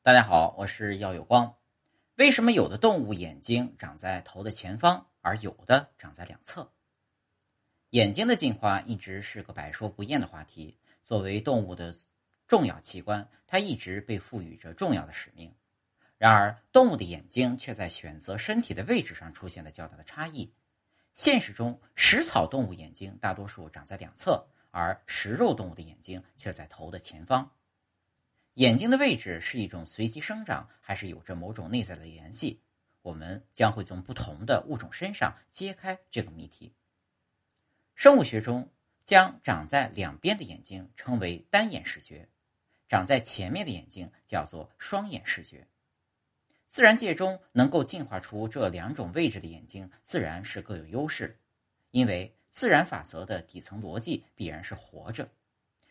大家好，我是耀有光。为什么有的动物眼睛长在头的前方，而有的长在两侧？眼睛的进化一直是个百说不厌的话题。作为动物的重要器官，它一直被赋予着重要的使命。然而，动物的眼睛却在选择身体的位置上出现了较大的差异。现实中，食草动物眼睛大多数长在两侧，而食肉动物的眼睛却在头的前方。眼睛的位置是一种随机生长，还是有着某种内在的联系？我们将会从不同的物种身上揭开这个谜题。生物学中，将长在两边的眼睛称为单眼视觉，长在前面的眼睛叫做双眼视觉。自然界中能够进化出这两种位置的眼睛，自然是各有优势，因为自然法则的底层逻辑必然是活着。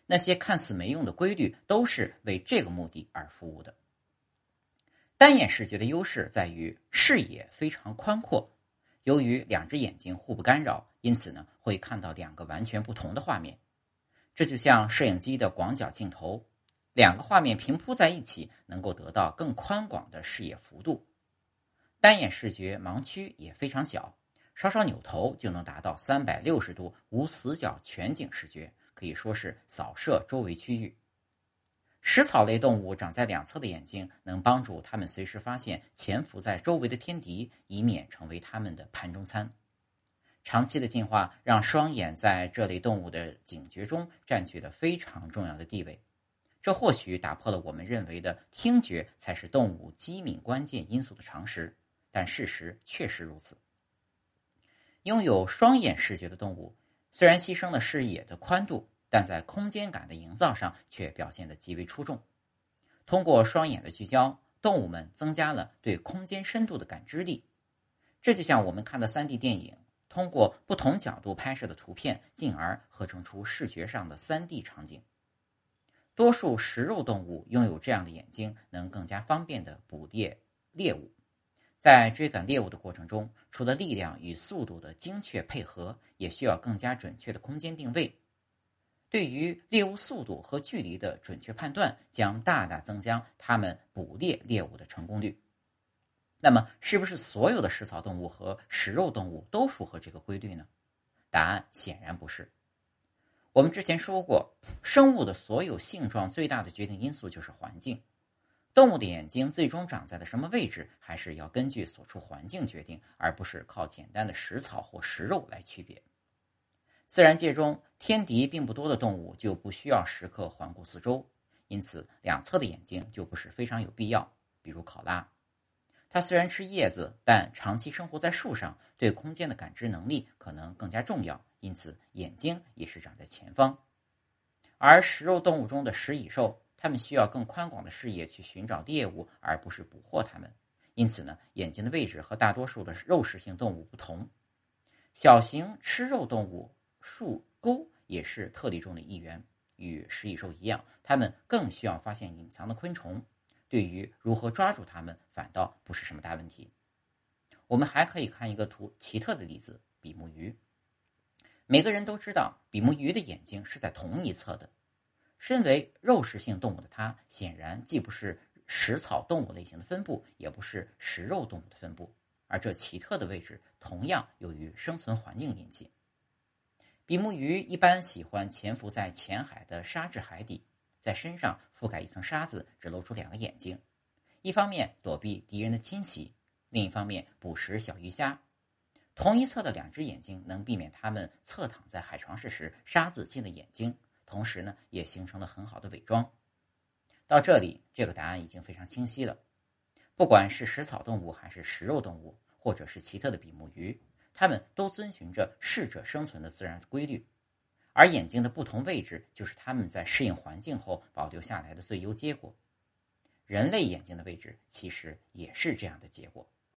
那些看似没用的规律，都是为这个目的而服务的。单眼视觉的优势在于视野非常宽阔，由于两只眼睛互不干扰，因此呢会看到两个完全不同的画面。这就像摄影机的广角镜头，两个画面平铺在一起，能够得到更宽广的视野幅度。单眼视觉盲区也非常小，稍稍扭头就能达到三百六十度无死角全景视觉。可以说是扫射周围区域。食草类动物长在两侧的眼睛，能帮助它们随时发现潜伏在周围的天敌，以免成为它们的盘中餐。长期的进化让双眼在这类动物的警觉中占据了非常重要的地位。这或许打破了我们认为的听觉才是动物机敏关键因素的常识，但事实确实如此。拥有双眼视觉的动物。虽然牺牲了视野的宽度，但在空间感的营造上却表现得极为出众。通过双眼的聚焦，动物们增加了对空间深度的感知力。这就像我们看的 3D 电影，通过不同角度拍摄的图片，进而合成出视觉上的 3D 场景。多数食肉动物拥有这样的眼睛，能更加方便地捕猎猎物。在追赶猎物的过程中，除了力量与速度的精确配合，也需要更加准确的空间定位。对于猎物速度和距离的准确判断，将大大增加它们捕猎猎物的成功率。那么，是不是所有的食草动物和食肉动物都符合这个规律呢？答案显然不是。我们之前说过，生物的所有性状最大的决定因素就是环境。动物的眼睛最终长在了什么位置，还是要根据所处环境决定，而不是靠简单的食草或食肉来区别。自然界中天敌并不多的动物就不需要时刻环顾四周，因此两侧的眼睛就不是非常有必要。比如考拉，它虽然吃叶子，但长期生活在树上，对空间的感知能力可能更加重要，因此眼睛也是长在前方。而食肉动物中的食蚁兽。它们需要更宽广的视野去寻找猎物，而不是捕获它们。因此呢，眼睛的位置和大多数的肉食性动物不同。小型吃肉动物树钩也是特例中的一员，与食蚁兽一样，它们更需要发现隐藏的昆虫。对于如何抓住它们，反倒不是什么大问题。我们还可以看一个图奇特的例子——比目鱼。每个人都知道，比目鱼的眼睛是在同一侧的。身为肉食性动物的它，显然既不是食草动物类型的分布，也不是食肉动物的分布。而这奇特的位置，同样由于生存环境引起。比目鱼一般喜欢潜伏在浅海的沙质海底，在身上覆盖一层沙子，只露出两个眼睛，一方面躲避敌人的侵袭，另一方面捕食小鱼虾。同一侧的两只眼睛能避免它们侧躺在海床时沙子进了眼睛。同时呢，也形成了很好的伪装。到这里，这个答案已经非常清晰了。不管是食草动物，还是食肉动物，或者是奇特的比目鱼，它们都遵循着适者生存的自然规律。而眼睛的不同位置，就是它们在适应环境后保留下来的最优结果。人类眼睛的位置，其实也是这样的结果。